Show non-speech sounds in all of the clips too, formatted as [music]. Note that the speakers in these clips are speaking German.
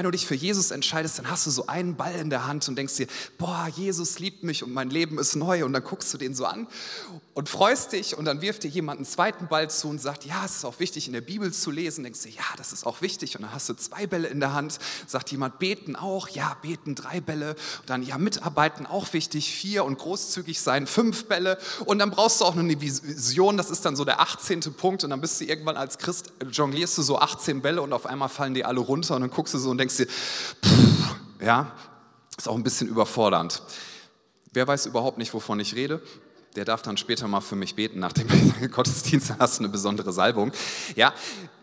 Wenn du dich für Jesus entscheidest, dann hast du so einen Ball in der Hand und denkst dir, boah, Jesus liebt mich und mein Leben ist neu. Und dann guckst du den so an und freust dich und dann wirft dir jemand einen zweiten Ball zu und sagt, ja, es ist auch wichtig, in der Bibel zu lesen. Denkst du, ja, das ist auch wichtig. Und dann hast du zwei Bälle in der Hand, sagt jemand, beten auch, ja, beten drei Bälle. Und dann, ja, mitarbeiten auch wichtig, vier und großzügig sein, fünf Bälle. Und dann brauchst du auch noch eine Vision, das ist dann so der 18. Punkt. Und dann bist du irgendwann als Christ, jonglierst du so 18 Bälle und auf einmal fallen die alle runter und dann guckst du so und denkst, denkst dir, pff, ja, ist auch ein bisschen überfordernd. Wer weiß überhaupt nicht, wovon ich rede? Der darf dann später mal für mich beten nach dem [laughs] Gottesdienst, hast eine besondere Salbung. Ja,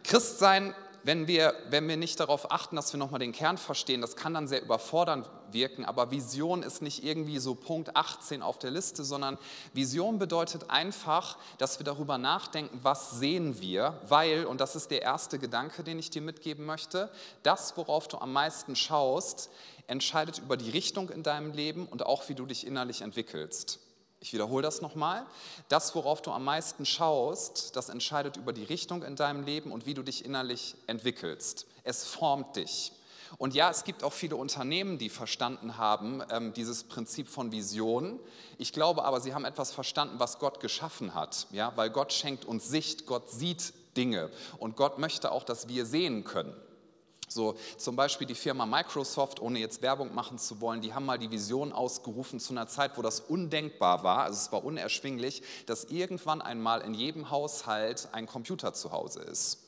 Christsein wenn wir, wenn wir nicht darauf achten, dass wir nochmal den Kern verstehen, das kann dann sehr überfordernd wirken, aber Vision ist nicht irgendwie so Punkt 18 auf der Liste, sondern Vision bedeutet einfach, dass wir darüber nachdenken, was sehen wir, weil, und das ist der erste Gedanke, den ich dir mitgeben möchte, das, worauf du am meisten schaust, entscheidet über die Richtung in deinem Leben und auch, wie du dich innerlich entwickelst. Ich wiederhole das nochmal. Das, worauf du am meisten schaust, das entscheidet über die Richtung in deinem Leben und wie du dich innerlich entwickelst. Es formt dich. Und ja, es gibt auch viele Unternehmen, die verstanden haben, ähm, dieses Prinzip von Vision. Ich glaube aber, sie haben etwas verstanden, was Gott geschaffen hat. Ja, weil Gott schenkt uns Sicht, Gott sieht Dinge und Gott möchte auch, dass wir sehen können. So zum Beispiel die Firma Microsoft, ohne jetzt Werbung machen zu wollen, die haben mal die Vision ausgerufen zu einer Zeit, wo das undenkbar war, also es war unerschwinglich, dass irgendwann einmal in jedem Haushalt ein Computer zu Hause ist.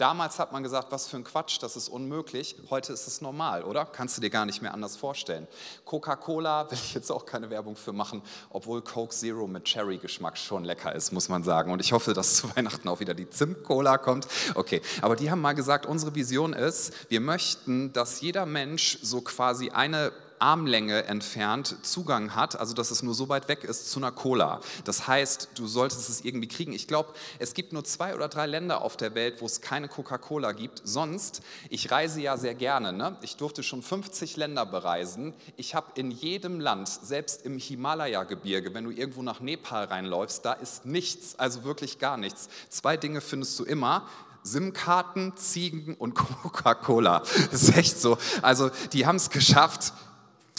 Damals hat man gesagt, was für ein Quatsch, das ist unmöglich. Heute ist es normal, oder? Kannst du dir gar nicht mehr anders vorstellen. Coca-Cola [laughs] will ich jetzt auch keine Werbung für machen, obwohl Coke Zero mit Cherry-Geschmack schon lecker ist, muss man sagen. Und ich hoffe, dass zu [laughs] Weihnachten auch wieder die Zimt-Cola kommt. Okay, aber die haben mal gesagt, unsere Vision ist, wir möchten, dass jeder Mensch so quasi eine Armlänge entfernt Zugang hat, also dass es nur so weit weg ist zu einer Cola. Das heißt, du solltest es irgendwie kriegen. Ich glaube, es gibt nur zwei oder drei Länder auf der Welt, wo es keine Coca-Cola gibt. Sonst, ich reise ja sehr gerne. Ne? Ich durfte schon 50 Länder bereisen. Ich habe in jedem Land, selbst im Himalaya-Gebirge, wenn du irgendwo nach Nepal reinläufst, da ist nichts, also wirklich gar nichts. Zwei Dinge findest du immer. SIM-Karten, Ziegen und [laughs] Coca-Cola. Das ist echt so. Also die haben es geschafft,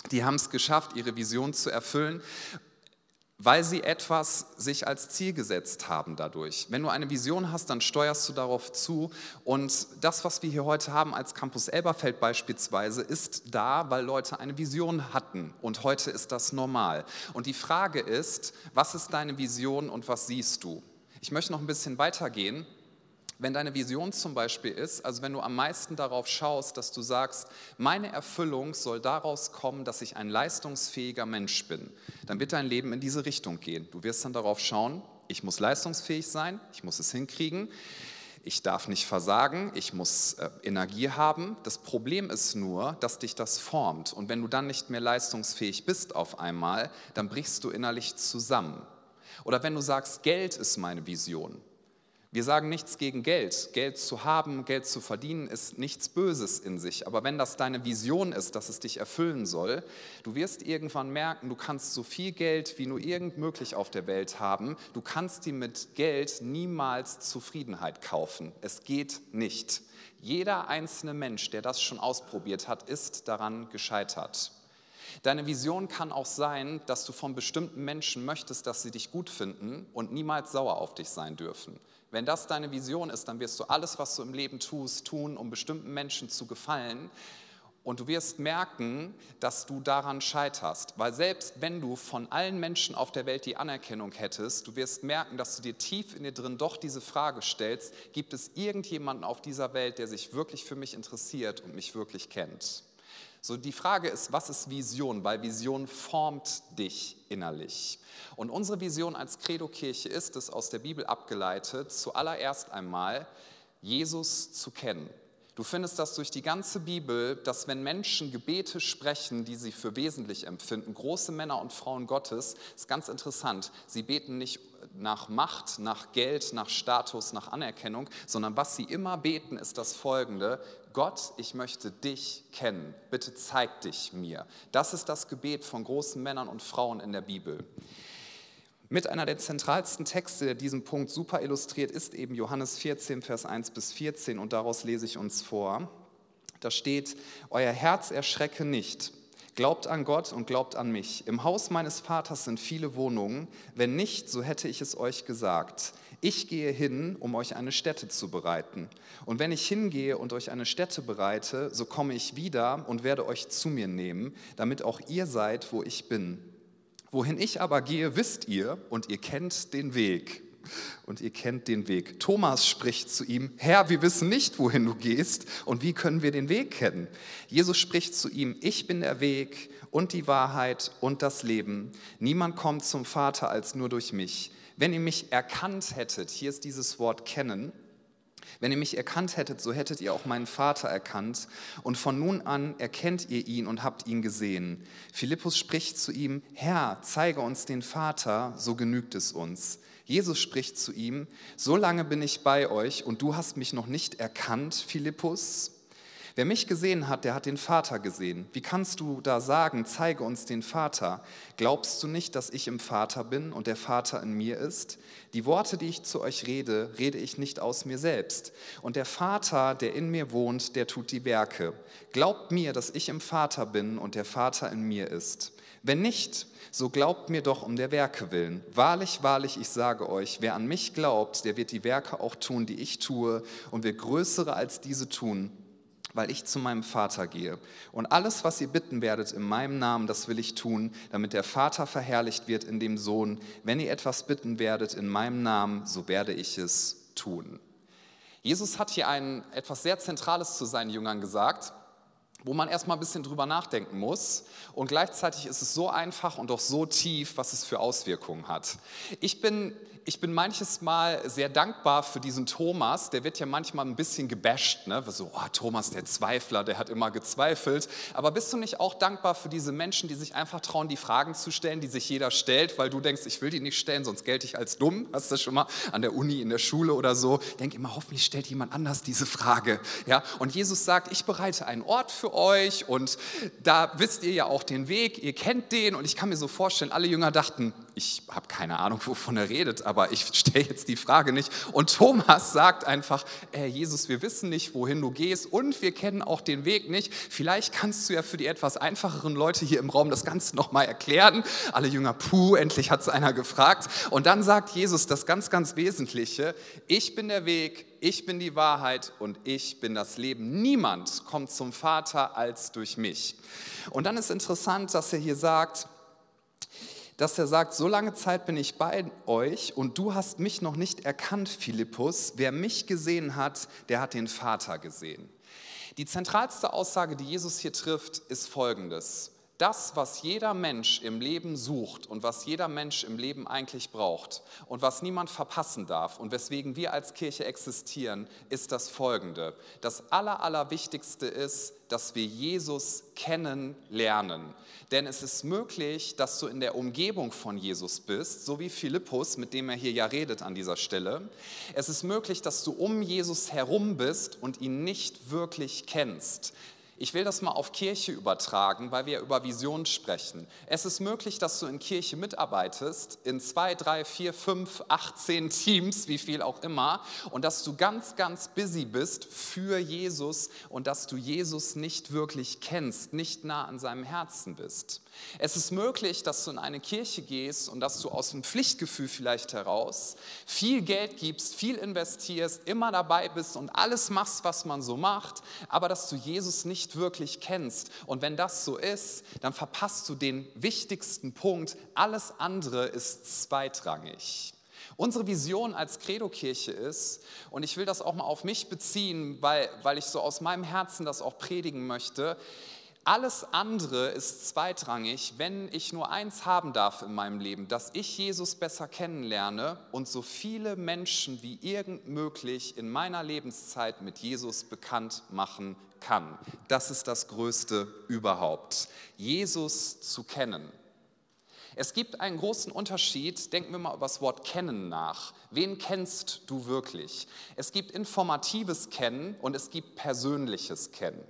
die haben es geschafft, ihre Vision zu erfüllen, weil sie etwas sich als Ziel gesetzt haben dadurch. Wenn du eine Vision hast, dann steuerst du darauf zu. Und das, was wir hier heute haben als Campus Elberfeld beispielsweise, ist da, weil Leute eine Vision hatten. Und heute ist das normal. Und die Frage ist, was ist deine Vision und was siehst du? Ich möchte noch ein bisschen weitergehen. Wenn deine Vision zum Beispiel ist, also wenn du am meisten darauf schaust, dass du sagst, meine Erfüllung soll daraus kommen, dass ich ein leistungsfähiger Mensch bin, dann wird dein Leben in diese Richtung gehen. Du wirst dann darauf schauen, ich muss leistungsfähig sein, ich muss es hinkriegen, ich darf nicht versagen, ich muss äh, Energie haben. Das Problem ist nur, dass dich das formt. Und wenn du dann nicht mehr leistungsfähig bist auf einmal, dann brichst du innerlich zusammen. Oder wenn du sagst, Geld ist meine Vision, wir sagen nichts gegen Geld. Geld zu haben, Geld zu verdienen, ist nichts Böses in sich. Aber wenn das deine Vision ist, dass es dich erfüllen soll, du wirst irgendwann merken, du kannst so viel Geld wie nur irgend möglich auf der Welt haben. Du kannst dir mit Geld niemals Zufriedenheit kaufen. Es geht nicht. Jeder einzelne Mensch, der das schon ausprobiert hat, ist daran gescheitert. Deine Vision kann auch sein, dass du von bestimmten Menschen möchtest, dass sie dich gut finden und niemals sauer auf dich sein dürfen. Wenn das deine Vision ist, dann wirst du alles, was du im Leben tust, tun, um bestimmten Menschen zu gefallen. Und du wirst merken, dass du daran scheiterst. Weil selbst wenn du von allen Menschen auf der Welt die Anerkennung hättest, du wirst merken, dass du dir tief in dir drin doch diese Frage stellst, gibt es irgendjemanden auf dieser Welt, der sich wirklich für mich interessiert und mich wirklich kennt? So die Frage ist, was ist Vision? Weil Vision formt dich innerlich. Und unsere Vision als Credo-Kirche ist es, aus der Bibel abgeleitet, zuallererst einmal Jesus zu kennen. Du findest das durch die ganze Bibel, dass wenn Menschen Gebete sprechen, die sie für wesentlich empfinden, große Männer und Frauen Gottes, ist ganz interessant, sie beten nicht nach Macht, nach Geld, nach Status, nach Anerkennung, sondern was sie immer beten, ist das folgende, Gott, ich möchte dich kennen, bitte zeig dich mir. Das ist das Gebet von großen Männern und Frauen in der Bibel. Mit einer der zentralsten Texte, der diesen Punkt super illustriert, ist eben Johannes 14, Vers 1 bis 14 und daraus lese ich uns vor. Da steht, euer Herz erschrecke nicht. Glaubt an Gott und glaubt an mich. Im Haus meines Vaters sind viele Wohnungen. Wenn nicht, so hätte ich es euch gesagt. Ich gehe hin, um euch eine Stätte zu bereiten. Und wenn ich hingehe und euch eine Stätte bereite, so komme ich wieder und werde euch zu mir nehmen, damit auch ihr seid, wo ich bin. Wohin ich aber gehe, wisst ihr und ihr kennt den Weg und ihr kennt den Weg. Thomas spricht zu ihm, Herr, wir wissen nicht, wohin du gehst und wie können wir den Weg kennen? Jesus spricht zu ihm, ich bin der Weg und die Wahrheit und das Leben. Niemand kommt zum Vater als nur durch mich. Wenn ihr mich erkannt hättet, hier ist dieses Wort kennen, wenn ihr mich erkannt hättet, so hättet ihr auch meinen Vater erkannt. Und von nun an erkennt ihr ihn und habt ihn gesehen. Philippus spricht zu ihm, Herr, zeige uns den Vater, so genügt es uns. Jesus spricht zu ihm, so lange bin ich bei euch und du hast mich noch nicht erkannt, Philippus. Wer mich gesehen hat, der hat den Vater gesehen. Wie kannst du da sagen, zeige uns den Vater? Glaubst du nicht, dass ich im Vater bin und der Vater in mir ist? Die Worte, die ich zu euch rede, rede ich nicht aus mir selbst. Und der Vater, der in mir wohnt, der tut die Werke. Glaubt mir, dass ich im Vater bin und der Vater in mir ist. Wenn nicht, so glaubt mir doch um der Werke willen. Wahrlich, wahrlich, ich sage euch, wer an mich glaubt, der wird die Werke auch tun, die ich tue, und wird größere als diese tun, weil ich zu meinem Vater gehe. Und alles, was ihr bitten werdet in meinem Namen, das will ich tun, damit der Vater verherrlicht wird in dem Sohn. Wenn ihr etwas bitten werdet in meinem Namen, so werde ich es tun. Jesus hat hier ein etwas sehr Zentrales zu seinen Jüngern gesagt wo man erstmal ein bisschen drüber nachdenken muss. Und gleichzeitig ist es so einfach und auch so tief, was es für Auswirkungen hat. Ich bin ich bin manches Mal sehr dankbar für diesen Thomas. Der wird ja manchmal ein bisschen gebasht. Ne? So, oh, Thomas, der Zweifler, der hat immer gezweifelt. Aber bist du nicht auch dankbar für diese Menschen, die sich einfach trauen, die Fragen zu stellen, die sich jeder stellt, weil du denkst, ich will die nicht stellen, sonst gelte ich als dumm? Hast du das schon mal an der Uni, in der Schule oder so? Denk immer, hoffentlich stellt jemand anders diese Frage. Ja? Und Jesus sagt, ich bereite einen Ort für euch und da wisst ihr ja auch den Weg, ihr kennt den. Und ich kann mir so vorstellen, alle Jünger dachten, ich habe keine Ahnung, wovon er redet, aber ich [laughs] stelle jetzt die Frage nicht. Und Thomas sagt einfach, äh, Jesus, wir wissen nicht, wohin du gehst und wir kennen auch den Weg nicht. Vielleicht kannst du ja für die etwas einfacheren Leute hier im Raum das Ganze nochmal erklären. Alle Jünger, puh, endlich hat es einer gefragt. Und dann sagt Jesus das ganz, ganz Wesentliche, ich bin der Weg, ich bin die Wahrheit und ich bin das Leben. Niemand kommt zum Vater als durch mich. Und dann ist interessant, dass er hier sagt, dass er sagt, so lange Zeit bin ich bei euch und du hast mich noch nicht erkannt, Philippus. Wer mich gesehen hat, der hat den Vater gesehen. Die zentralste Aussage, die Jesus hier trifft, ist folgendes. Das, was jeder Mensch im Leben sucht und was jeder Mensch im Leben eigentlich braucht und was niemand verpassen darf und weswegen wir als Kirche existieren, ist das Folgende. Das Aller, Allerwichtigste ist, dass wir Jesus kennenlernen. Denn es ist möglich, dass du in der Umgebung von Jesus bist, so wie Philippus, mit dem er hier ja redet an dieser Stelle. Es ist möglich, dass du um Jesus herum bist und ihn nicht wirklich kennst. Ich will das mal auf Kirche übertragen, weil wir über Vision sprechen. Es ist möglich, dass du in Kirche mitarbeitest, in zwei, drei, vier, fünf, acht, zehn Teams, wie viel auch immer, und dass du ganz, ganz busy bist für Jesus und dass du Jesus nicht wirklich kennst, nicht nah an seinem Herzen bist. Es ist möglich, dass du in eine Kirche gehst und dass du aus dem Pflichtgefühl vielleicht heraus viel Geld gibst, viel investierst, immer dabei bist und alles machst, was man so macht, aber dass du Jesus nicht wirklich kennst. Und wenn das so ist, dann verpasst du den wichtigsten Punkt. Alles andere ist zweitrangig. Unsere Vision als Credo-Kirche ist, und ich will das auch mal auf mich beziehen, weil, weil ich so aus meinem Herzen das auch predigen möchte, alles andere ist zweitrangig, wenn ich nur eins haben darf in meinem Leben, dass ich Jesus besser kennenlerne und so viele Menschen wie irgend möglich in meiner Lebenszeit mit Jesus bekannt machen kann. Das ist das Größte überhaupt, Jesus zu kennen. Es gibt einen großen Unterschied, denken wir mal über das Wort kennen nach. Wen kennst du wirklich? Es gibt informatives Kennen und es gibt persönliches Kennen.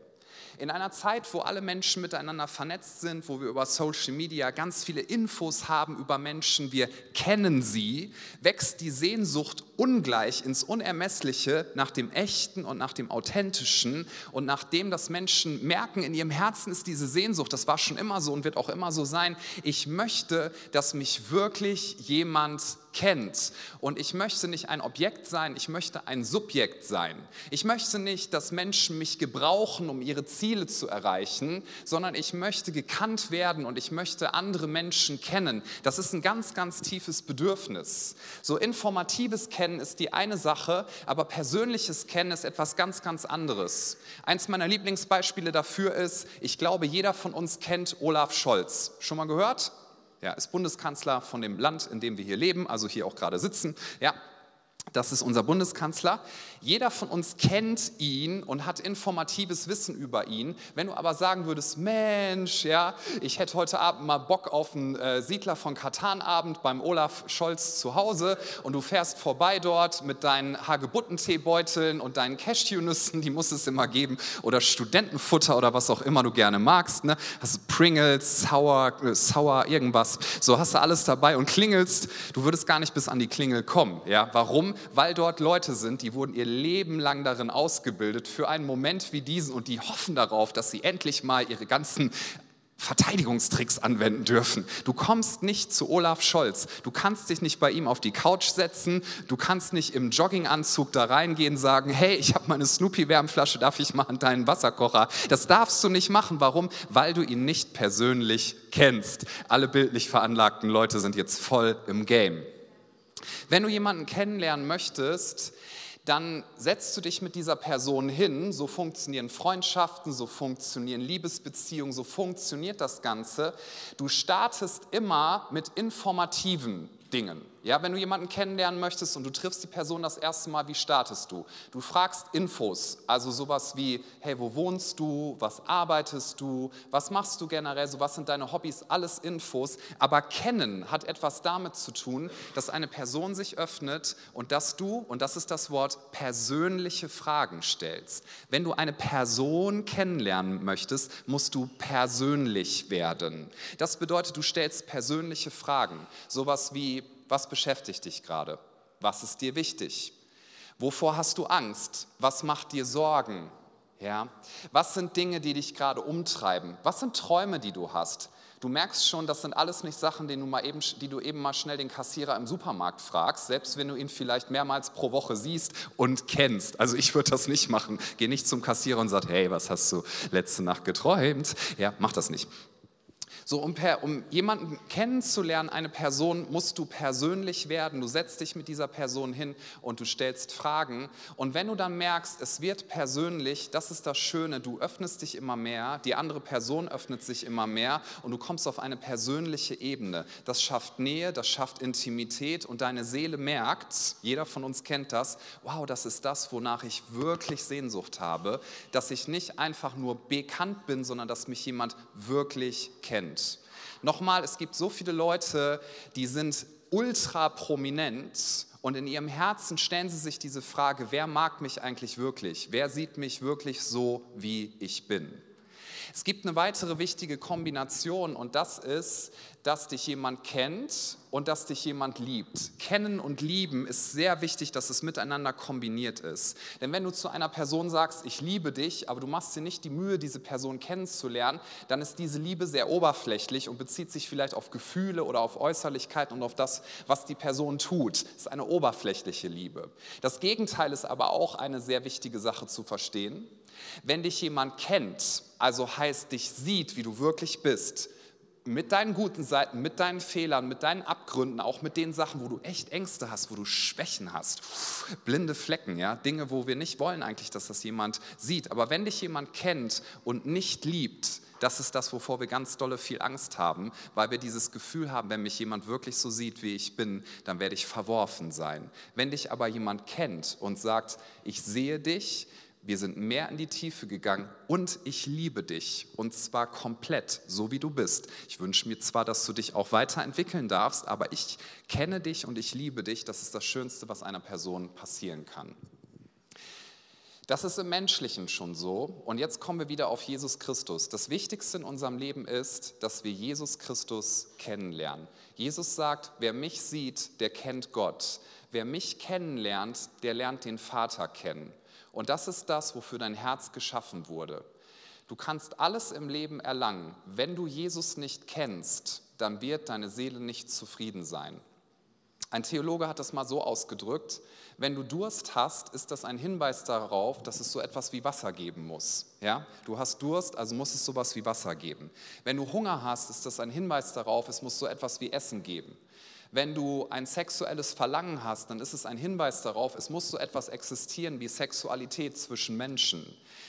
In einer Zeit, wo alle Menschen miteinander vernetzt sind, wo wir über Social Media ganz viele Infos haben über Menschen, wir kennen sie, wächst die Sehnsucht ungleich ins Unermessliche nach dem Echten und nach dem Authentischen. Und nach dem, dass Menschen merken, in ihrem Herzen ist diese Sehnsucht, das war schon immer so und wird auch immer so sein, ich möchte, dass mich wirklich jemand kennt. Und ich möchte nicht ein Objekt sein, ich möchte ein Subjekt sein. Ich möchte nicht, dass Menschen mich gebrauchen, um ihre Ziele zu erreichen, sondern ich möchte gekannt werden und ich möchte andere Menschen kennen. Das ist ein ganz, ganz tiefes Bedürfnis. So informatives Kennen ist die eine Sache, aber persönliches Kennen ist etwas ganz, ganz anderes. Eins meiner Lieblingsbeispiele dafür ist, ich glaube, jeder von uns kennt Olaf Scholz. Schon mal gehört? Ja, ist Bundeskanzler von dem Land, in dem wir hier leben, also hier auch gerade sitzen. Ja, das ist unser Bundeskanzler. Jeder von uns kennt ihn und hat informatives Wissen über ihn. Wenn du aber sagen würdest, Mensch, ja, ich hätte heute Abend mal Bock auf einen äh, Siedler von Katan-Abend beim Olaf Scholz zu Hause und du fährst vorbei dort mit deinen Hagebuttenteebeuteln und deinen Cashewnüssen, die muss es immer geben, oder Studentenfutter oder was auch immer du gerne magst. Ne? Hast du Pringles, Sour, äh, Sour, irgendwas. So hast du alles dabei und klingelst. Du würdest gar nicht bis an die Klingel kommen. Ja? Warum? Weil dort Leute sind, die wurden ihr Leben lang darin ausgebildet für einen Moment wie diesen und die hoffen darauf, dass sie endlich mal ihre ganzen Verteidigungstricks anwenden dürfen. Du kommst nicht zu Olaf Scholz. Du kannst dich nicht bei ihm auf die Couch setzen. Du kannst nicht im Jogginganzug da reingehen und sagen, hey, ich habe meine Snoopy-Wärmflasche, darf ich mal an deinen Wasserkocher? Das darfst du nicht machen. Warum? Weil du ihn nicht persönlich kennst. Alle bildlich veranlagten Leute sind jetzt voll im Game. Wenn du jemanden kennenlernen möchtest, dann setzt du dich mit dieser Person hin, so funktionieren Freundschaften, so funktionieren Liebesbeziehungen, so funktioniert das Ganze. Du startest immer mit informativen Dingen. Ja, wenn du jemanden kennenlernen möchtest und du triffst die Person das erste Mal, wie startest du? Du fragst Infos, also sowas wie, hey, wo wohnst du, was arbeitest du, was machst du generell, so was sind deine Hobbys, alles Infos. Aber kennen hat etwas damit zu tun, dass eine Person sich öffnet und dass du, und das ist das Wort, persönliche Fragen stellst. Wenn du eine Person kennenlernen möchtest, musst du persönlich werden. Das bedeutet, du stellst persönliche Fragen, sowas wie, was beschäftigt dich gerade? Was ist dir wichtig? Wovor hast du Angst? Was macht dir Sorgen? Ja? Was sind Dinge, die dich gerade umtreiben? Was sind Träume, die du hast? Du merkst schon, das sind alles nicht Sachen, die du, mal eben, die du eben mal schnell den Kassierer im Supermarkt fragst, selbst wenn du ihn vielleicht mehrmals pro Woche siehst und kennst. Also ich würde das nicht machen. Geh nicht zum Kassierer und sag, hey, was hast du letzte Nacht geträumt? Ja, mach das nicht. So, um, per, um jemanden kennenzulernen, eine Person, musst du persönlich werden. Du setzt dich mit dieser Person hin und du stellst Fragen. Und wenn du dann merkst, es wird persönlich, das ist das Schöne, du öffnest dich immer mehr, die andere Person öffnet sich immer mehr und du kommst auf eine persönliche Ebene. Das schafft Nähe, das schafft Intimität und deine Seele merkt, jeder von uns kennt das, wow, das ist das, wonach ich wirklich Sehnsucht habe, dass ich nicht einfach nur bekannt bin, sondern dass mich jemand wirklich kennt. Nochmal, es gibt so viele Leute, die sind ultra prominent und in ihrem Herzen stellen sie sich diese Frage, wer mag mich eigentlich wirklich? Wer sieht mich wirklich so, wie ich bin? Es gibt eine weitere wichtige Kombination und das ist, dass dich jemand kennt und dass dich jemand liebt. Kennen und lieben ist sehr wichtig, dass es miteinander kombiniert ist. Denn wenn du zu einer Person sagst, ich liebe dich, aber du machst dir nicht die Mühe, diese Person kennenzulernen, dann ist diese Liebe sehr oberflächlich und bezieht sich vielleicht auf Gefühle oder auf Äußerlichkeit und auf das, was die Person tut. Es ist eine oberflächliche Liebe. Das Gegenteil ist aber auch eine sehr wichtige Sache zu verstehen. Wenn dich jemand kennt, also heißt dich sieht, wie du wirklich bist, mit deinen guten Seiten, mit deinen Fehlern, mit deinen Abgründen, auch mit den Sachen, wo du echt Ängste hast, wo du Schwächen hast, blinde Flecken, ja, Dinge, wo wir nicht wollen eigentlich, dass das jemand sieht. Aber wenn dich jemand kennt und nicht liebt, das ist das, wovor wir ganz dolle viel Angst haben, weil wir dieses Gefühl haben, wenn mich jemand wirklich so sieht, wie ich bin, dann werde ich verworfen sein. Wenn dich aber jemand kennt und sagt, ich sehe dich, wir sind mehr in die Tiefe gegangen und ich liebe dich und zwar komplett, so wie du bist. Ich wünsche mir zwar, dass du dich auch weiterentwickeln darfst, aber ich kenne dich und ich liebe dich. Das ist das Schönste, was einer Person passieren kann. Das ist im Menschlichen schon so. Und jetzt kommen wir wieder auf Jesus Christus. Das Wichtigste in unserem Leben ist, dass wir Jesus Christus kennenlernen. Jesus sagt, wer mich sieht, der kennt Gott. Wer mich kennenlernt, der lernt den Vater kennen. Und das ist das, wofür dein Herz geschaffen wurde. Du kannst alles im Leben erlangen. Wenn du Jesus nicht kennst, dann wird deine Seele nicht zufrieden sein. Ein Theologe hat das mal so ausgedrückt, wenn du Durst hast, ist das ein Hinweis darauf, dass es so etwas wie Wasser geben muss. Ja? Du hast Durst, also muss es sowas wie Wasser geben. Wenn du Hunger hast, ist das ein Hinweis darauf, es muss so etwas wie Essen geben. Wenn du ein sexuelles Verlangen hast, dann ist es ein Hinweis darauf, es muss so etwas existieren wie Sexualität zwischen Menschen.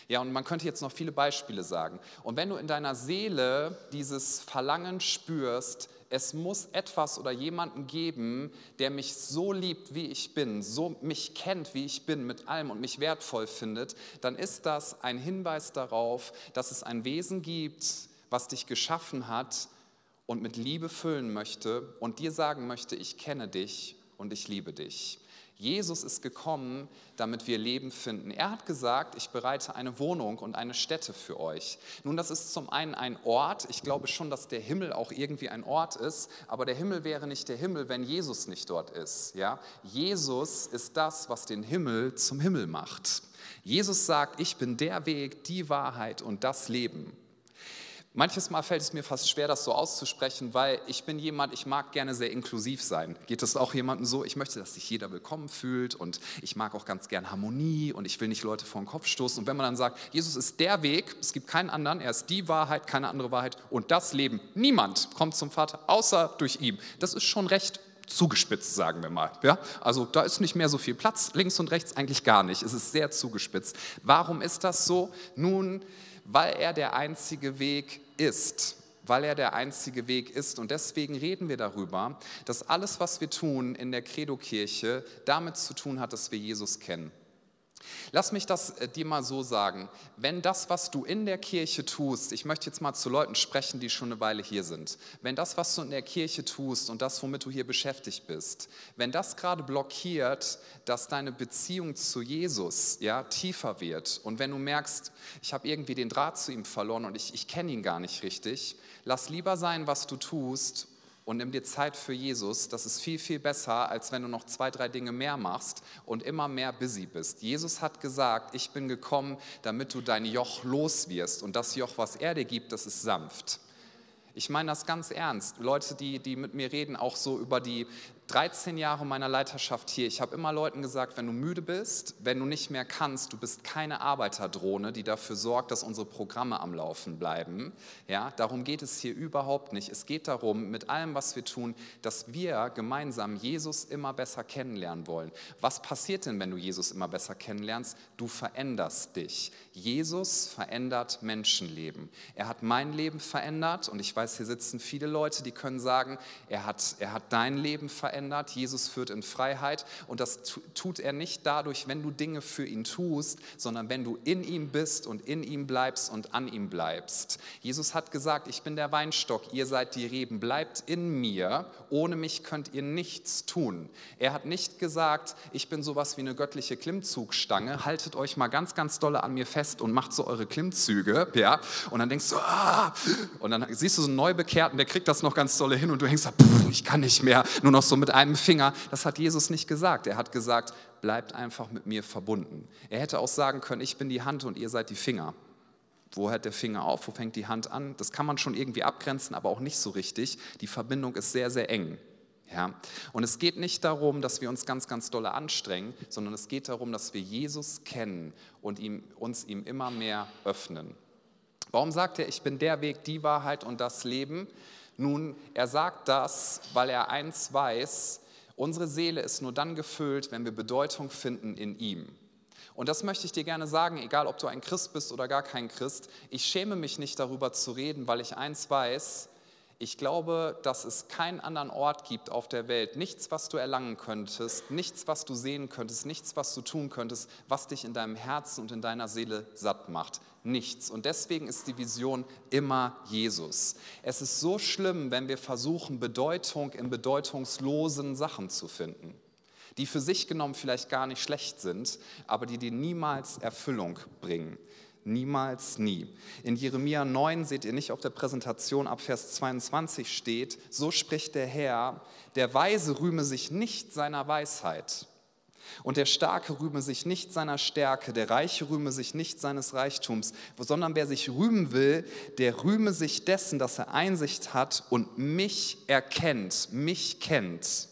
Ja, und man könnte jetzt noch viele Beispiele sagen. Und wenn du in deiner Seele dieses Verlangen spürst, es muss etwas oder jemanden geben, der mich so liebt, wie ich bin, so mich kennt, wie ich bin, mit allem und mich wertvoll findet, dann ist das ein Hinweis darauf, dass es ein Wesen gibt, was dich geschaffen hat und mit Liebe füllen möchte und dir sagen möchte, ich kenne dich und ich liebe dich. Jesus ist gekommen, damit wir Leben finden. Er hat gesagt, ich bereite eine Wohnung und eine Stätte für euch. Nun, das ist zum einen ein Ort. Ich glaube schon, dass der Himmel auch irgendwie ein Ort ist, aber der Himmel wäre nicht der Himmel, wenn Jesus nicht dort ist. Ja? Jesus ist das, was den Himmel zum Himmel macht. Jesus sagt, ich bin der Weg, die Wahrheit und das Leben. Manches Mal fällt es mir fast schwer, das so auszusprechen, weil ich bin jemand, ich mag gerne sehr inklusiv sein. Geht es auch jemandem so? Ich möchte, dass sich jeder willkommen fühlt und ich mag auch ganz gern Harmonie und ich will nicht Leute vor den Kopf stoßen. Und wenn man dann sagt, Jesus ist der Weg, es gibt keinen anderen, er ist die Wahrheit, keine andere Wahrheit und das Leben, niemand kommt zum Vater außer durch ihn. Das ist schon recht zugespitzt, sagen wir mal. Ja? Also da ist nicht mehr so viel Platz, links und rechts eigentlich gar nicht. Es ist sehr zugespitzt. Warum ist das so? Nun, weil er der einzige Weg ist, weil er der einzige Weg ist. Und deswegen reden wir darüber, dass alles, was wir tun in der Credo-Kirche, damit zu tun hat, dass wir Jesus kennen. Lass mich das äh, dir mal so sagen. Wenn das, was du in der Kirche tust, ich möchte jetzt mal zu Leuten sprechen, die schon eine Weile hier sind, wenn das, was du in der Kirche tust und das, womit du hier beschäftigt bist, wenn das gerade blockiert, dass deine Beziehung zu Jesus ja, tiefer wird und wenn du merkst, ich habe irgendwie den Draht zu ihm verloren und ich, ich kenne ihn gar nicht richtig, lass lieber sein, was du tust und nimm dir Zeit für Jesus. Das ist viel, viel besser, als wenn du noch zwei, drei Dinge mehr machst und immer mehr busy bist. Jesus hat gesagt, ich bin gekommen, damit du dein Joch los wirst. Und das Joch, was er dir gibt, das ist sanft. Ich meine das ganz ernst. Leute, die, die mit mir reden, auch so über die 13 Jahre meiner Leiterschaft hier, ich habe immer Leuten gesagt, wenn du müde bist, wenn du nicht mehr kannst, du bist keine Arbeiterdrohne, die dafür sorgt, dass unsere Programme am Laufen bleiben. Ja, darum geht es hier überhaupt nicht. Es geht darum, mit allem, was wir tun, dass wir gemeinsam Jesus immer besser kennenlernen wollen. Was passiert denn, wenn du Jesus immer besser kennenlernst? Du veränderst dich. Jesus verändert Menschenleben. Er hat mein Leben verändert und ich weiß, hier sitzen viele Leute, die können sagen, er hat, er hat dein Leben verändert verändert, Jesus führt in Freiheit und das tut er nicht dadurch, wenn du Dinge für ihn tust, sondern wenn du in ihm bist und in ihm bleibst und an ihm bleibst. Jesus hat gesagt, ich bin der Weinstock, ihr seid die Reben, bleibt in mir, ohne mich könnt ihr nichts tun. Er hat nicht gesagt, ich bin sowas wie eine göttliche Klimmzugstange, haltet euch mal ganz, ganz dolle an mir fest und macht so eure Klimmzüge, ja, und dann denkst du, ah, und dann siehst du so einen Neubekehrten, der kriegt das noch ganz dolle hin und du hängst da, ich kann nicht mehr, nur noch so mit einem Finger. Das hat Jesus nicht gesagt. Er hat gesagt, bleibt einfach mit mir verbunden. Er hätte auch sagen können, ich bin die Hand und ihr seid die Finger. Wo hört der Finger auf? Wo fängt die Hand an? Das kann man schon irgendwie abgrenzen, aber auch nicht so richtig. Die Verbindung ist sehr, sehr eng. Ja? Und es geht nicht darum, dass wir uns ganz, ganz dolle anstrengen, sondern es geht darum, dass wir Jesus kennen und ihm, uns ihm immer mehr öffnen. Warum sagt er, ich bin der Weg, die Wahrheit und das Leben? Nun, er sagt das, weil er eins weiß, unsere Seele ist nur dann gefüllt, wenn wir Bedeutung finden in ihm. Und das möchte ich dir gerne sagen, egal ob du ein Christ bist oder gar kein Christ. Ich schäme mich nicht darüber zu reden, weil ich eins weiß, ich glaube, dass es keinen anderen Ort gibt auf der Welt, nichts, was du erlangen könntest, nichts, was du sehen könntest, nichts, was du tun könntest, was dich in deinem Herzen und in deiner Seele satt macht. Nichts. Und deswegen ist die Vision immer Jesus. Es ist so schlimm, wenn wir versuchen, Bedeutung in bedeutungslosen Sachen zu finden. die für sich genommen vielleicht gar nicht schlecht sind, aber die dir niemals Erfüllung bringen. Niemals, nie. In Jeremia 9 seht ihr nicht auf der Präsentation, ab Vers 22 steht, so spricht der Herr, der Weise rühme sich nicht seiner Weisheit. Und der Starke rühme sich nicht seiner Stärke, der Reiche rühme sich nicht seines Reichtums, sondern wer sich rühmen will, der rühme sich dessen, dass er Einsicht hat und mich erkennt, mich kennt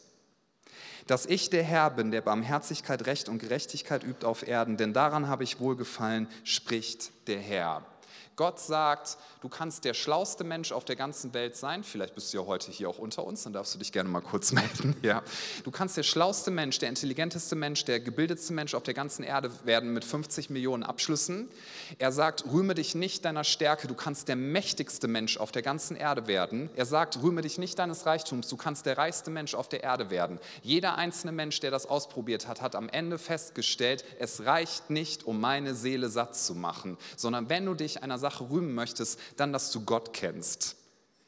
dass ich der Herr bin, der Barmherzigkeit, Recht und Gerechtigkeit übt auf Erden, denn daran habe ich wohlgefallen, spricht der Herr. Gott sagt, du kannst der schlauste Mensch auf der ganzen Welt sein. Vielleicht bist du ja heute hier auch unter uns, dann darfst du dich gerne mal kurz [laughs] melden. Ja. Du kannst der schlauste Mensch, der intelligenteste Mensch, der gebildetste Mensch auf der ganzen Erde werden mit 50 Millionen Abschlüssen. Er sagt, rühme dich nicht deiner Stärke, du kannst der mächtigste Mensch auf der ganzen Erde werden. Er sagt, rühme dich nicht deines Reichtums, du kannst der reichste Mensch auf der Erde werden. Jeder einzelne Mensch, der das ausprobiert hat, hat am Ende festgestellt, es reicht nicht, um meine Seele satt zu machen, sondern wenn du dich einer Sache Sache rühmen möchtest, dann, dass du Gott kennst.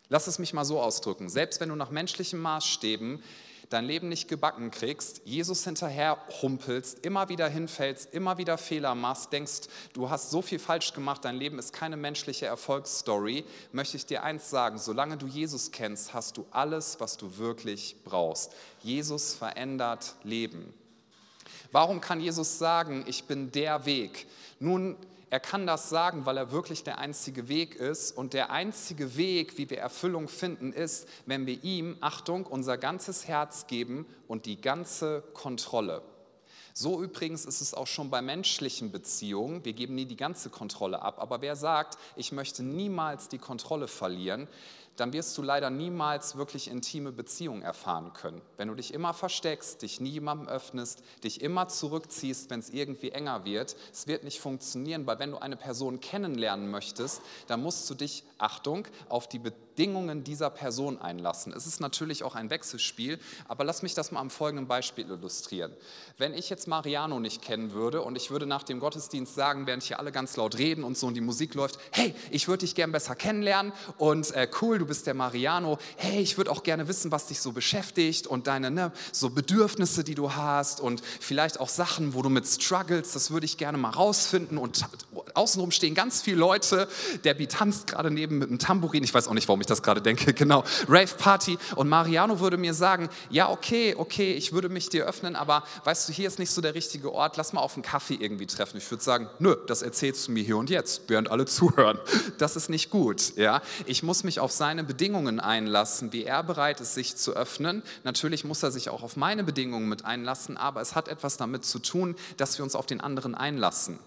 Lass es mich mal so ausdrücken. Selbst wenn du nach menschlichen Maßstäben dein Leben nicht gebacken kriegst, Jesus hinterher humpelst, immer wieder hinfällst, immer wieder Fehler machst, denkst, du hast so viel falsch gemacht, dein Leben ist keine menschliche Erfolgsstory, möchte ich dir eins sagen, solange du Jesus kennst, hast du alles, was du wirklich brauchst. Jesus verändert Leben. Warum kann Jesus sagen, ich bin der Weg? Nun, er kann das sagen, weil er wirklich der einzige Weg ist. Und der einzige Weg, wie wir Erfüllung finden, ist, wenn wir ihm, Achtung, unser ganzes Herz geben und die ganze Kontrolle. So übrigens ist es auch schon bei menschlichen Beziehungen. Wir geben nie die ganze Kontrolle ab. Aber wer sagt, ich möchte niemals die Kontrolle verlieren, dann wirst du leider niemals wirklich intime Beziehungen erfahren können. Wenn du dich immer versteckst, dich nie jemandem öffnest, dich immer zurückziehst, wenn es irgendwie enger wird, es wird nicht funktionieren, weil wenn du eine Person kennenlernen möchtest, dann musst du dich, Achtung, auf die Bedingungen dieser Person einlassen. Es ist natürlich auch ein Wechselspiel, aber lass mich das mal am folgenden Beispiel illustrieren. Wenn ich jetzt Mariano nicht kennen würde und ich würde nach dem Gottesdienst sagen, während hier alle ganz laut reden und so und die Musik läuft, hey, ich würde dich gern besser kennenlernen und äh, cool, du bist der Mariano, hey, ich würde auch gerne wissen, was dich so beschäftigt und deine ne, so Bedürfnisse, die du hast und vielleicht auch Sachen, wo du mit struggles, das würde ich gerne mal rausfinden und außenrum stehen ganz viele Leute, der Beat tanzt gerade neben mit einem Tambourin, ich weiß auch nicht, warum ich das gerade denke, [laughs] genau, Rave Party und Mariano würde mir sagen, ja, okay, okay, ich würde mich dir öffnen, aber weißt du, hier ist nicht so der richtige Ort, lass mal auf einen Kaffee irgendwie treffen. Ich würde sagen, nö, das erzählst du mir hier und jetzt, während alle [laughs] zuhören. Das ist nicht gut, ja. Ich muss mich auf sein seine Bedingungen einlassen, wie er bereit ist, sich zu öffnen. Natürlich muss er sich auch auf meine Bedingungen mit einlassen, aber es hat etwas damit zu tun, dass wir uns auf den anderen einlassen.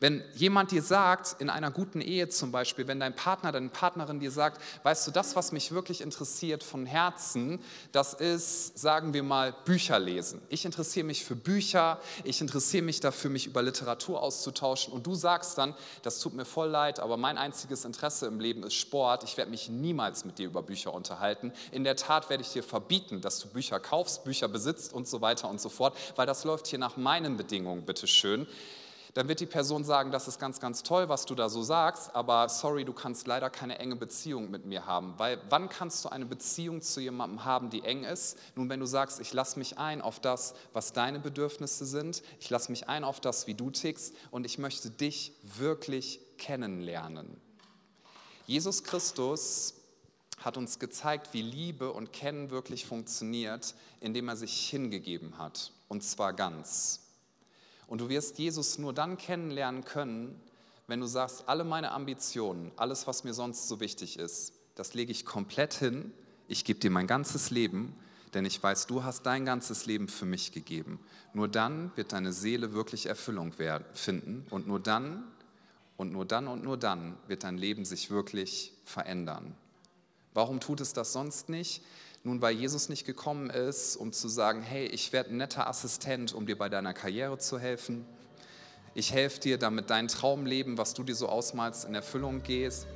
Wenn jemand dir sagt, in einer guten Ehe zum Beispiel, wenn dein Partner, deine Partnerin dir sagt, weißt du, das, was mich wirklich interessiert von Herzen, das ist, sagen wir mal, Bücher lesen. Ich interessiere mich für Bücher, ich interessiere mich dafür, mich über Literatur auszutauschen und du sagst dann, das tut mir voll leid, aber mein einziges Interesse im Leben ist Sport, ich werde mich niemals mit dir über Bücher unterhalten. In der Tat werde ich dir verbieten, dass du Bücher kaufst, Bücher besitzt und so weiter und so fort, weil das läuft hier nach meinen Bedingungen, bitteschön dann wird die Person sagen, das ist ganz, ganz toll, was du da so sagst, aber sorry, du kannst leider keine enge Beziehung mit mir haben. Weil wann kannst du eine Beziehung zu jemandem haben, die eng ist? Nun, wenn du sagst, ich lasse mich ein auf das, was deine Bedürfnisse sind, ich lasse mich ein auf das, wie du tickst und ich möchte dich wirklich kennenlernen. Jesus Christus hat uns gezeigt, wie Liebe und Kennen wirklich funktioniert, indem er sich hingegeben hat, und zwar ganz. Und du wirst Jesus nur dann kennenlernen können, wenn du sagst, alle meine Ambitionen, alles, was mir sonst so wichtig ist, das lege ich komplett hin. Ich gebe dir mein ganzes Leben, denn ich weiß, du hast dein ganzes Leben für mich gegeben. Nur dann wird deine Seele wirklich Erfüllung finden und nur dann und nur dann und nur dann wird dein Leben sich wirklich verändern. Warum tut es das sonst nicht? Nun, weil Jesus nicht gekommen ist, um zu sagen, hey, ich werde ein netter Assistent, um dir bei deiner Karriere zu helfen. Ich helfe dir, damit dein Traumleben, was du dir so ausmalst, in Erfüllung gehst.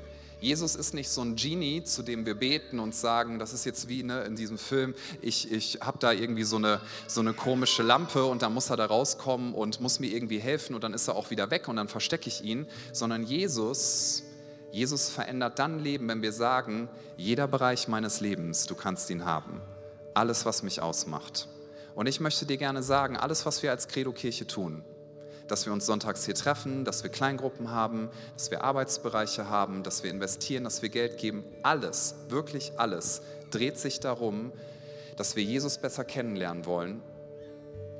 Jesus ist nicht so ein Genie, zu dem wir beten und sagen, das ist jetzt wie ne, in diesem Film, ich, ich habe da irgendwie so eine, so eine komische Lampe und dann muss er da rauskommen und muss mir irgendwie helfen und dann ist er auch wieder weg und dann verstecke ich ihn, sondern Jesus Jesus verändert dann Leben, wenn wir sagen, jeder Bereich meines Lebens, du kannst ihn haben. Alles, was mich ausmacht. Und ich möchte dir gerne sagen, alles, was wir als Credo-Kirche tun, dass wir uns sonntags hier treffen, dass wir Kleingruppen haben, dass wir Arbeitsbereiche haben, dass wir investieren, dass wir Geld geben, alles, wirklich alles, dreht sich darum, dass wir Jesus besser kennenlernen wollen,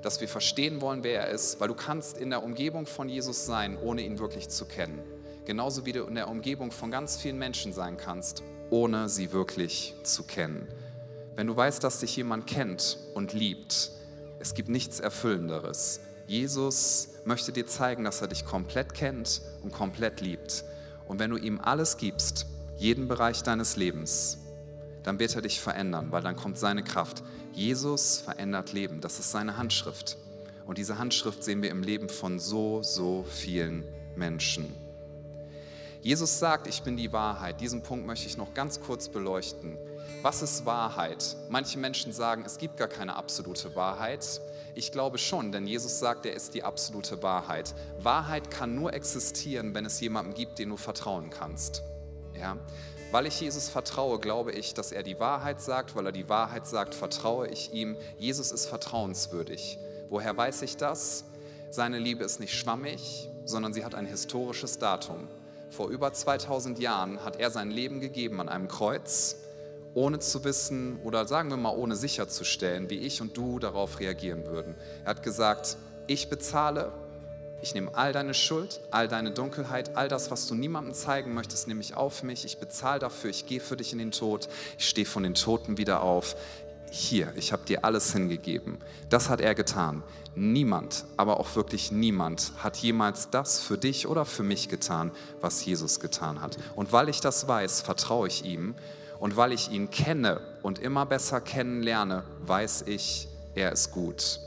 dass wir verstehen wollen, wer er ist, weil du kannst in der Umgebung von Jesus sein, ohne ihn wirklich zu kennen. Genauso wie du in der Umgebung von ganz vielen Menschen sein kannst, ohne sie wirklich zu kennen. Wenn du weißt, dass dich jemand kennt und liebt, es gibt nichts Erfüllenderes. Jesus möchte dir zeigen, dass er dich komplett kennt und komplett liebt. Und wenn du ihm alles gibst, jeden Bereich deines Lebens, dann wird er dich verändern, weil dann kommt seine Kraft. Jesus verändert Leben, das ist seine Handschrift. Und diese Handschrift sehen wir im Leben von so, so vielen Menschen. Jesus sagt, ich bin die Wahrheit. Diesen Punkt möchte ich noch ganz kurz beleuchten. Was ist Wahrheit? Manche Menschen sagen, es gibt gar keine absolute Wahrheit. Ich glaube schon, denn Jesus sagt, er ist die absolute Wahrheit. Wahrheit kann nur existieren, wenn es jemandem gibt, den du vertrauen kannst. Ja? Weil ich Jesus vertraue, glaube ich, dass er die Wahrheit sagt. Weil er die Wahrheit sagt, vertraue ich ihm. Jesus ist vertrauenswürdig. Woher weiß ich das? Seine Liebe ist nicht schwammig, sondern sie hat ein historisches Datum. Vor über 2000 Jahren hat er sein Leben gegeben an einem Kreuz ohne zu wissen oder sagen wir mal ohne sicherzustellen, wie ich und du darauf reagieren würden. Er hat gesagt, ich bezahle, ich nehme all deine Schuld, all deine Dunkelheit, all das, was du niemandem zeigen möchtest, nehme ich auf mich, ich bezahle dafür, ich gehe für dich in den Tod, ich stehe von den Toten wieder auf. Hier, ich habe dir alles hingegeben. Das hat er getan. Niemand, aber auch wirklich niemand hat jemals das für dich oder für mich getan, was Jesus getan hat. Und weil ich das weiß, vertraue ich ihm und weil ich ihn kenne und immer besser kennenlerne, weiß ich, er ist gut.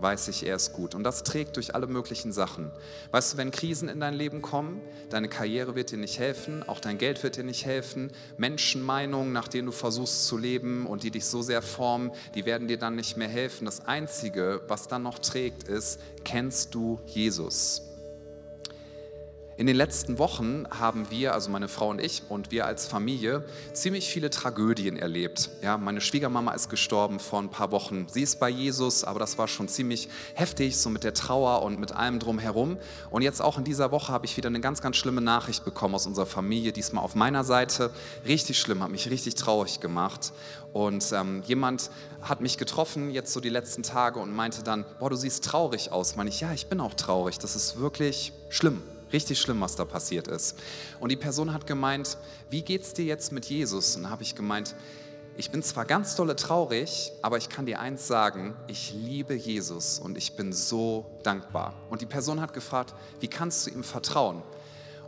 Weiß ich, er ist gut. Und das trägt durch alle möglichen Sachen. Weißt du, wenn Krisen in dein Leben kommen, deine Karriere wird dir nicht helfen, auch dein Geld wird dir nicht helfen. Menschenmeinungen, nach denen du versuchst zu leben und die dich so sehr formen, die werden dir dann nicht mehr helfen. Das Einzige, was dann noch trägt, ist, kennst du Jesus? In den letzten Wochen haben wir, also meine Frau und ich und wir als Familie, ziemlich viele Tragödien erlebt. Ja, meine Schwiegermama ist gestorben vor ein paar Wochen. Sie ist bei Jesus, aber das war schon ziemlich heftig, so mit der Trauer und mit allem drumherum. Und jetzt auch in dieser Woche habe ich wieder eine ganz, ganz schlimme Nachricht bekommen aus unserer Familie, diesmal auf meiner Seite. Richtig schlimm, hat mich richtig traurig gemacht. Und ähm, jemand hat mich getroffen jetzt so die letzten Tage und meinte dann, boah, du siehst traurig aus. Meine ich, ja, ich bin auch traurig. Das ist wirklich schlimm. Richtig schlimm, was da passiert ist. Und die Person hat gemeint, wie geht's dir jetzt mit Jesus? Und habe ich gemeint, ich bin zwar ganz dolle traurig, aber ich kann dir eins sagen, ich liebe Jesus und ich bin so dankbar. Und die Person hat gefragt, wie kannst du ihm vertrauen?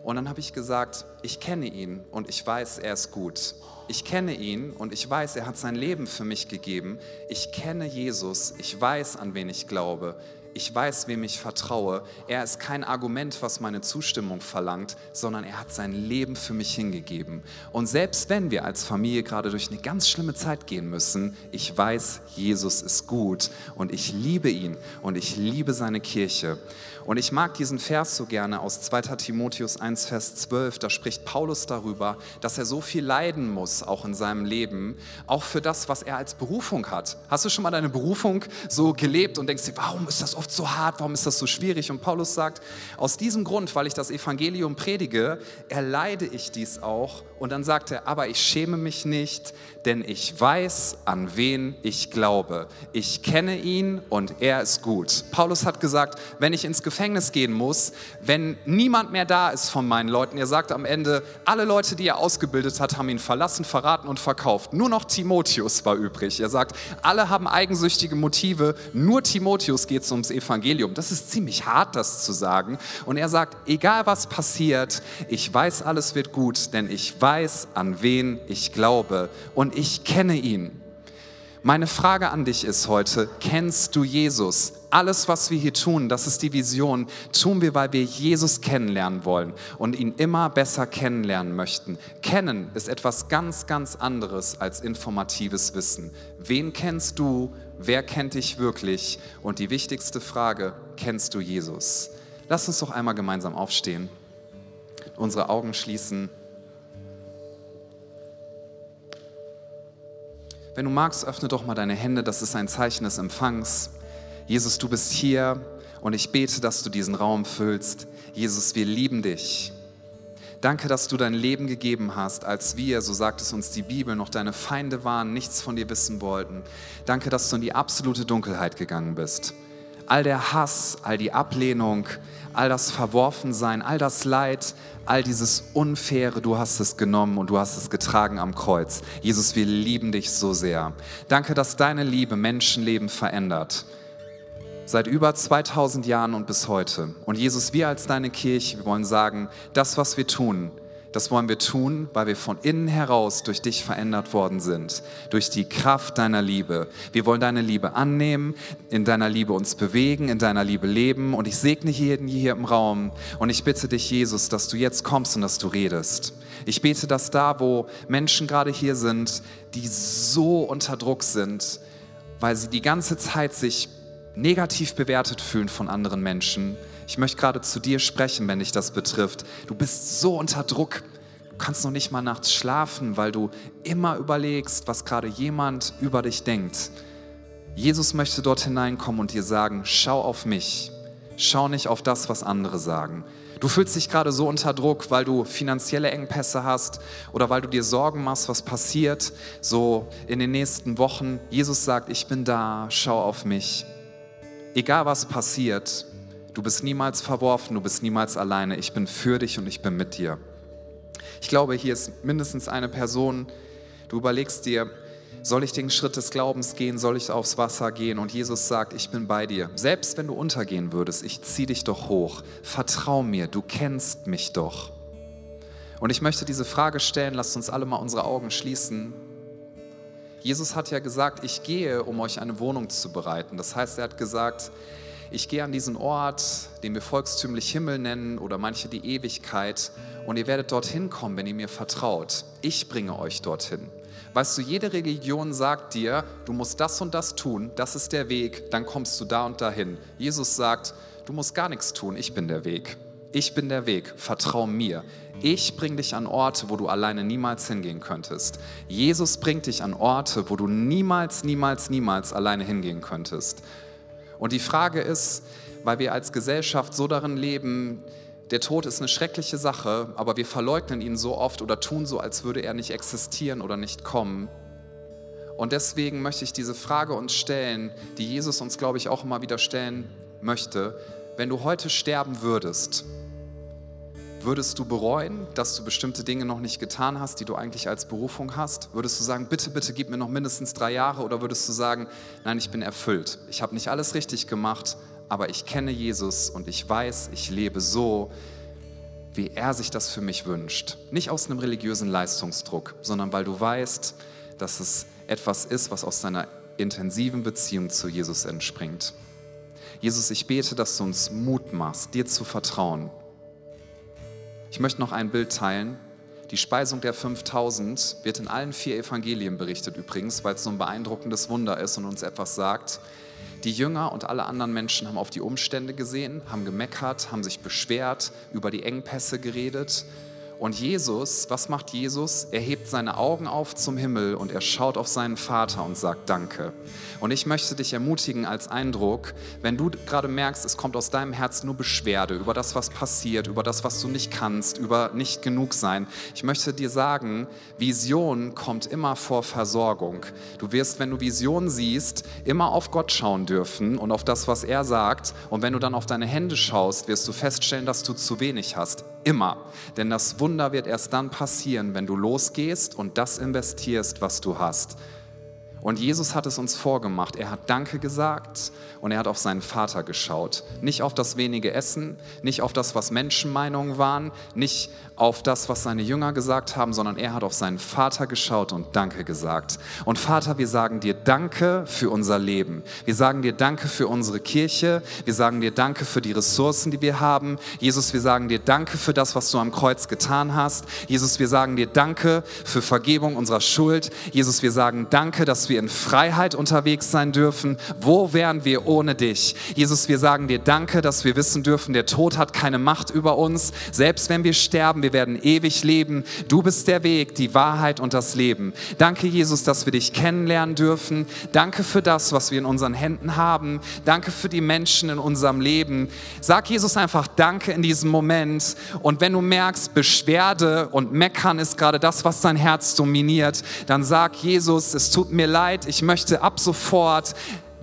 Und dann habe ich gesagt, ich kenne ihn und ich weiß, er ist gut. Ich kenne ihn und ich weiß, er hat sein Leben für mich gegeben. Ich kenne Jesus, ich weiß, an wen ich glaube ich weiß, wem ich vertraue. Er ist kein Argument, was meine Zustimmung verlangt, sondern er hat sein Leben für mich hingegeben. Und selbst wenn wir als Familie gerade durch eine ganz schlimme Zeit gehen müssen, ich weiß, Jesus ist gut und ich liebe ihn und ich liebe seine Kirche. Und ich mag diesen Vers so gerne aus 2 Timotheus 1, Vers 12. Da spricht Paulus darüber, dass er so viel leiden muss, auch in seinem Leben, auch für das, was er als Berufung hat. Hast du schon mal deine Berufung so gelebt und denkst dir, warum ist das oft so hart, warum ist das so schwierig? Und Paulus sagt, aus diesem Grund, weil ich das Evangelium predige, erleide ich dies auch. Und dann sagt er, aber ich schäme mich nicht, denn ich weiß, an wen ich glaube. Ich kenne ihn und er ist gut. Paulus hat gesagt, wenn ich ins Gefängnis gehen muss, wenn niemand mehr da ist von meinen Leuten, er sagt am Ende, alle Leute, die er ausgebildet hat, haben ihn verlassen, verraten und verkauft. Nur noch Timotheus war übrig. Er sagt, alle haben eigensüchtige Motive, nur Timotheus geht es ums Evangelium. Das ist ziemlich hart, das zu sagen. Und er sagt, egal was passiert, ich weiß, alles wird gut, denn ich weiß, an wen ich glaube. Und ich kenne ihn. Meine Frage an dich ist heute, kennst du Jesus? Alles, was wir hier tun, das ist die Vision, tun wir, weil wir Jesus kennenlernen wollen und ihn immer besser kennenlernen möchten. Kennen ist etwas ganz, ganz anderes als informatives Wissen. Wen kennst du? Wer kennt dich wirklich? Und die wichtigste Frage, kennst du Jesus? Lass uns doch einmal gemeinsam aufstehen, unsere Augen schließen. Wenn du magst, öffne doch mal deine Hände, das ist ein Zeichen des Empfangs. Jesus, du bist hier und ich bete, dass du diesen Raum füllst. Jesus, wir lieben dich. Danke, dass du dein Leben gegeben hast, als wir, so sagt es uns die Bibel, noch deine Feinde waren, nichts von dir wissen wollten. Danke, dass du in die absolute Dunkelheit gegangen bist. All der Hass, all die Ablehnung, all das Verworfensein, all das Leid, all dieses Unfaire, du hast es genommen und du hast es getragen am Kreuz. Jesus, wir lieben dich so sehr. Danke, dass deine Liebe Menschenleben verändert seit über 2000 Jahren und bis heute. Und Jesus, wir als deine Kirche, wir wollen sagen, das, was wir tun, das wollen wir tun, weil wir von innen heraus durch dich verändert worden sind, durch die Kraft deiner Liebe. Wir wollen deine Liebe annehmen, in deiner Liebe uns bewegen, in deiner Liebe leben. Und ich segne jeden hier im Raum und ich bitte dich, Jesus, dass du jetzt kommst und dass du redest. Ich bete, dass da, wo Menschen gerade hier sind, die so unter Druck sind, weil sie die ganze Zeit sich negativ bewertet fühlen von anderen Menschen. Ich möchte gerade zu dir sprechen, wenn dich das betrifft. Du bist so unter Druck. Du kannst noch nicht mal nachts schlafen, weil du immer überlegst, was gerade jemand über dich denkt. Jesus möchte dort hineinkommen und dir sagen, schau auf mich. Schau nicht auf das, was andere sagen. Du fühlst dich gerade so unter Druck, weil du finanzielle Engpässe hast oder weil du dir Sorgen machst, was passiert so in den nächsten Wochen. Jesus sagt, ich bin da, schau auf mich egal was passiert, du bist niemals verworfen, du bist niemals alleine. Ich bin für dich und ich bin mit dir. Ich glaube, hier ist mindestens eine Person, du überlegst dir, soll ich den Schritt des Glaubens gehen, soll ich aufs Wasser gehen? Und Jesus sagt, ich bin bei dir. Selbst wenn du untergehen würdest, ich ziehe dich doch hoch. Vertrau mir, du kennst mich doch. Und ich möchte diese Frage stellen, lasst uns alle mal unsere Augen schließen. Jesus hat ja gesagt, ich gehe, um euch eine Wohnung zu bereiten. Das heißt, er hat gesagt, ich gehe an diesen Ort, den wir volkstümlich Himmel nennen oder manche die Ewigkeit, und ihr werdet dorthin kommen, wenn ihr mir vertraut. Ich bringe euch dorthin. Weißt du, jede Religion sagt dir, du musst das und das tun, das ist der Weg, dann kommst du da und dahin. Jesus sagt, du musst gar nichts tun, ich bin der Weg. Ich bin der Weg, vertrau mir. Ich bringe dich an Orte, wo du alleine niemals hingehen könntest. Jesus bringt dich an Orte, wo du niemals, niemals, niemals alleine hingehen könntest. Und die Frage ist, weil wir als Gesellschaft so darin leben, der Tod ist eine schreckliche Sache, aber wir verleugnen ihn so oft oder tun so, als würde er nicht existieren oder nicht kommen. Und deswegen möchte ich diese Frage uns stellen, die Jesus uns, glaube ich, auch immer wieder stellen möchte. Wenn du heute sterben würdest, Würdest du bereuen, dass du bestimmte Dinge noch nicht getan hast, die du eigentlich als Berufung hast? Würdest du sagen, bitte, bitte gib mir noch mindestens drei Jahre? Oder würdest du sagen, nein, ich bin erfüllt. Ich habe nicht alles richtig gemacht, aber ich kenne Jesus und ich weiß, ich lebe so, wie er sich das für mich wünscht. Nicht aus einem religiösen Leistungsdruck, sondern weil du weißt, dass es etwas ist, was aus deiner intensiven Beziehung zu Jesus entspringt. Jesus, ich bete, dass du uns Mut machst, dir zu vertrauen, ich möchte noch ein Bild teilen. Die Speisung der 5000 wird in allen vier Evangelien berichtet übrigens, weil es so ein beeindruckendes Wunder ist und uns etwas sagt. Die Jünger und alle anderen Menschen haben auf die Umstände gesehen, haben gemeckert, haben sich beschwert, über die Engpässe geredet und Jesus, was macht Jesus? Er hebt seine Augen auf zum Himmel und er schaut auf seinen Vater und sagt Danke. Und ich möchte dich ermutigen als Eindruck, wenn du gerade merkst, es kommt aus deinem Herz nur Beschwerde über das, was passiert, über das, was du nicht kannst, über nicht genug sein. Ich möchte dir sagen, Vision kommt immer vor Versorgung. Du wirst, wenn du Vision siehst, immer auf Gott schauen dürfen und auf das, was er sagt. Und wenn du dann auf deine Hände schaust, wirst du feststellen, dass du zu wenig hast. Immer. Denn das Wunder wird erst dann passieren, wenn du losgehst und das investierst, was du hast. Und Jesus hat es uns vorgemacht. Er hat Danke gesagt und er hat auf seinen Vater geschaut. Nicht auf das wenige Essen, nicht auf das, was Menschenmeinungen waren, nicht auf das, was seine Jünger gesagt haben, sondern er hat auf seinen Vater geschaut und Danke gesagt. Und Vater, wir sagen dir Danke für unser Leben. Wir sagen dir Danke für unsere Kirche. Wir sagen dir Danke für die Ressourcen, die wir haben. Jesus, wir sagen dir Danke für das, was du am Kreuz getan hast. Jesus, wir sagen dir Danke für Vergebung unserer Schuld. Jesus, wir sagen Danke, dass wir in Freiheit unterwegs sein dürfen. Wo wären wir ohne dich? Jesus, wir sagen dir Danke, dass wir wissen dürfen, der Tod hat keine Macht über uns. Selbst wenn wir sterben, wir werden ewig leben. Du bist der Weg, die Wahrheit und das Leben. Danke, Jesus, dass wir dich kennenlernen dürfen. Danke für das, was wir in unseren Händen haben. Danke für die Menschen in unserem Leben. Sag Jesus einfach Danke in diesem Moment. Und wenn du merkst, Beschwerde und Meckern ist gerade das, was dein Herz dominiert, dann sag Jesus, es tut mir leid, ich möchte ab sofort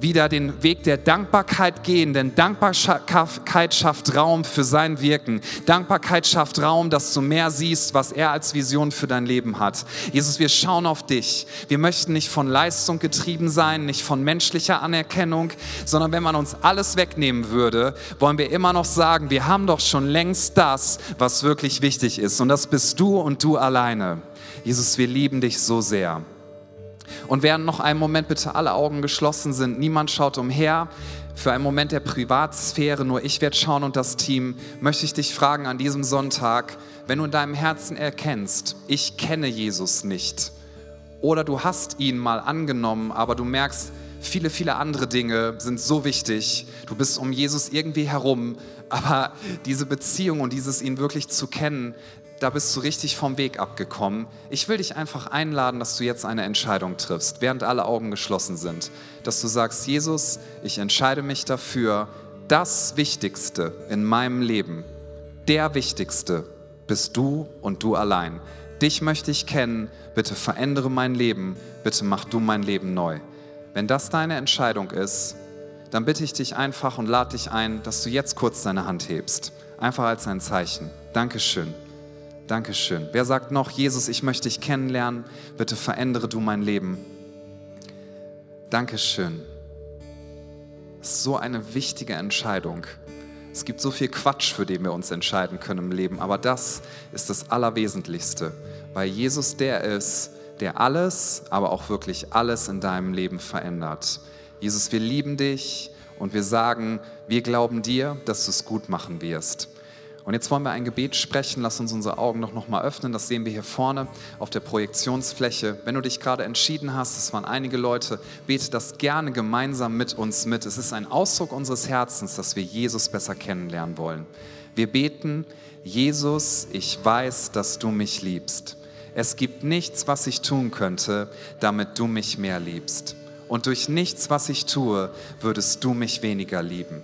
wieder den Weg der Dankbarkeit gehen, denn Dankbarkeit schafft Raum für sein Wirken. Dankbarkeit schafft Raum, dass du mehr siehst, was er als Vision für dein Leben hat. Jesus, wir schauen auf dich. Wir möchten nicht von Leistung getrieben sein, nicht von menschlicher Anerkennung, sondern wenn man uns alles wegnehmen würde, wollen wir immer noch sagen, wir haben doch schon längst das, was wirklich wichtig ist. Und das bist du und du alleine. Jesus, wir lieben dich so sehr. Und während noch einen Moment bitte alle Augen geschlossen sind, niemand schaut umher, für einen Moment der Privatsphäre, nur ich werde schauen und das Team, möchte ich dich fragen an diesem Sonntag, wenn du in deinem Herzen erkennst, ich kenne Jesus nicht, oder du hast ihn mal angenommen, aber du merkst, viele, viele andere Dinge sind so wichtig, du bist um Jesus irgendwie herum, aber diese Beziehung und dieses ihn wirklich zu kennen, da bist du richtig vom Weg abgekommen. Ich will dich einfach einladen, dass du jetzt eine Entscheidung triffst, während alle Augen geschlossen sind. Dass du sagst, Jesus, ich entscheide mich dafür, das Wichtigste in meinem Leben, der Wichtigste bist du und du allein. Dich möchte ich kennen, bitte verändere mein Leben, bitte mach du mein Leben neu. Wenn das deine Entscheidung ist, dann bitte ich dich einfach und lade dich ein, dass du jetzt kurz deine Hand hebst. Einfach als ein Zeichen. Dankeschön. Dankeschön. Wer sagt noch, Jesus, ich möchte dich kennenlernen, bitte verändere du mein Leben. Dankeschön. So eine wichtige Entscheidung. Es gibt so viel Quatsch, für den wir uns entscheiden können im Leben, aber das ist das Allerwesentlichste, weil Jesus der ist, der alles, aber auch wirklich alles in deinem Leben verändert. Jesus, wir lieben dich und wir sagen, wir glauben dir, dass du es gut machen wirst. Und jetzt wollen wir ein Gebet sprechen. Lass uns unsere Augen noch, noch mal öffnen. Das sehen wir hier vorne auf der Projektionsfläche. Wenn du dich gerade entschieden hast, es waren einige Leute, bete das gerne gemeinsam mit uns mit. Es ist ein Ausdruck unseres Herzens, dass wir Jesus besser kennenlernen wollen. Wir beten, Jesus, ich weiß, dass du mich liebst. Es gibt nichts, was ich tun könnte, damit du mich mehr liebst. Und durch nichts, was ich tue, würdest du mich weniger lieben.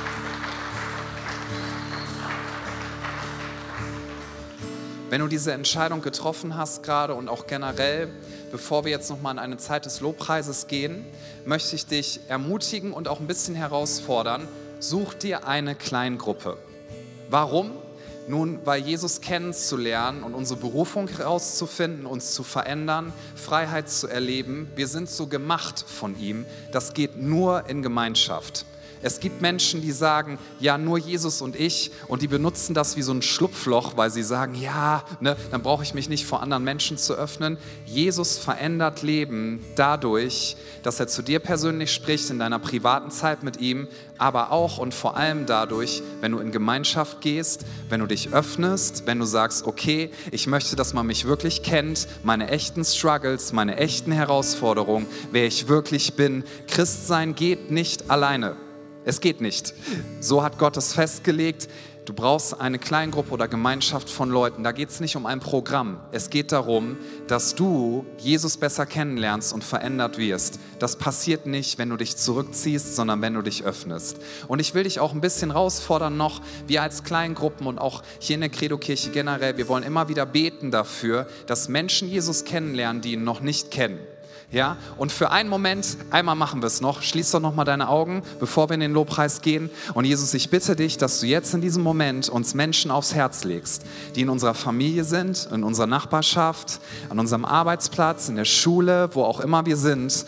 Wenn du diese Entscheidung getroffen hast gerade und auch generell, bevor wir jetzt nochmal in eine Zeit des Lobpreises gehen, möchte ich dich ermutigen und auch ein bisschen herausfordern, such dir eine Kleingruppe. Warum? Nun, weil Jesus kennenzulernen und unsere Berufung herauszufinden, uns zu verändern, Freiheit zu erleben, wir sind so gemacht von ihm, das geht nur in Gemeinschaft. Es gibt Menschen, die sagen, ja, nur Jesus und ich und die benutzen das wie so ein Schlupfloch, weil sie sagen, ja, ne, dann brauche ich mich nicht vor anderen Menschen zu öffnen. Jesus verändert Leben dadurch, dass er zu dir persönlich spricht in deiner privaten Zeit mit ihm, aber auch und vor allem dadurch, wenn du in Gemeinschaft gehst, wenn du dich öffnest, wenn du sagst, okay, ich möchte, dass man mich wirklich kennt, meine echten Struggles, meine echten Herausforderungen, wer ich wirklich bin. Christsein geht nicht alleine. Es geht nicht. So hat Gott es festgelegt. Du brauchst eine Kleingruppe oder Gemeinschaft von Leuten. Da geht es nicht um ein Programm. Es geht darum, dass du Jesus besser kennenlernst und verändert wirst. Das passiert nicht, wenn du dich zurückziehst, sondern wenn du dich öffnest. Und ich will dich auch ein bisschen herausfordern noch, wir als Kleingruppen und auch hier in der Credo-Kirche generell, wir wollen immer wieder beten dafür, dass Menschen Jesus kennenlernen, die ihn noch nicht kennen. Ja, und für einen Moment, einmal machen wir es noch, schließ doch noch mal deine Augen, bevor wir in den Lobpreis gehen. Und Jesus, ich bitte dich, dass du jetzt in diesem Moment uns Menschen aufs Herz legst, die in unserer Familie sind, in unserer Nachbarschaft, an unserem Arbeitsplatz, in der Schule, wo auch immer wir sind.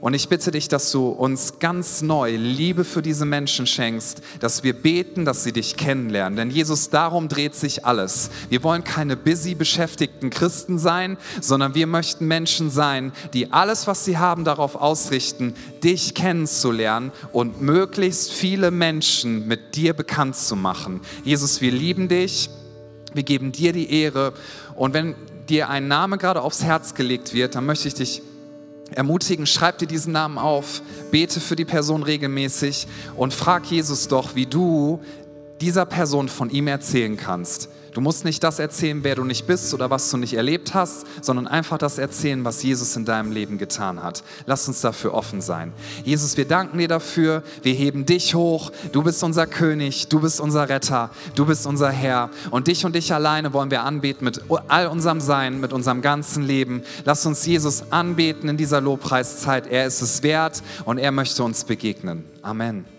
Und ich bitte dich, dass du uns ganz neu Liebe für diese Menschen schenkst, dass wir beten, dass sie dich kennenlernen. Denn Jesus, darum dreht sich alles. Wir wollen keine busy beschäftigten Christen sein, sondern wir möchten Menschen sein, die alles, was sie haben, darauf ausrichten, dich kennenzulernen und möglichst viele Menschen mit dir bekannt zu machen. Jesus, wir lieben dich. Wir geben dir die Ehre. Und wenn dir ein Name gerade aufs Herz gelegt wird, dann möchte ich dich ermutigen, schreib dir diesen Namen auf, bete für die Person regelmäßig und frag Jesus doch, wie du dieser Person von ihm erzählen kannst. Du musst nicht das erzählen, wer du nicht bist oder was du nicht erlebt hast, sondern einfach das erzählen, was Jesus in deinem Leben getan hat. Lass uns dafür offen sein. Jesus, wir danken dir dafür. Wir heben dich hoch. Du bist unser König. Du bist unser Retter. Du bist unser Herr. Und dich und dich alleine wollen wir anbeten mit all unserem Sein, mit unserem ganzen Leben. Lass uns Jesus anbeten in dieser Lobpreiszeit. Er ist es wert und er möchte uns begegnen. Amen.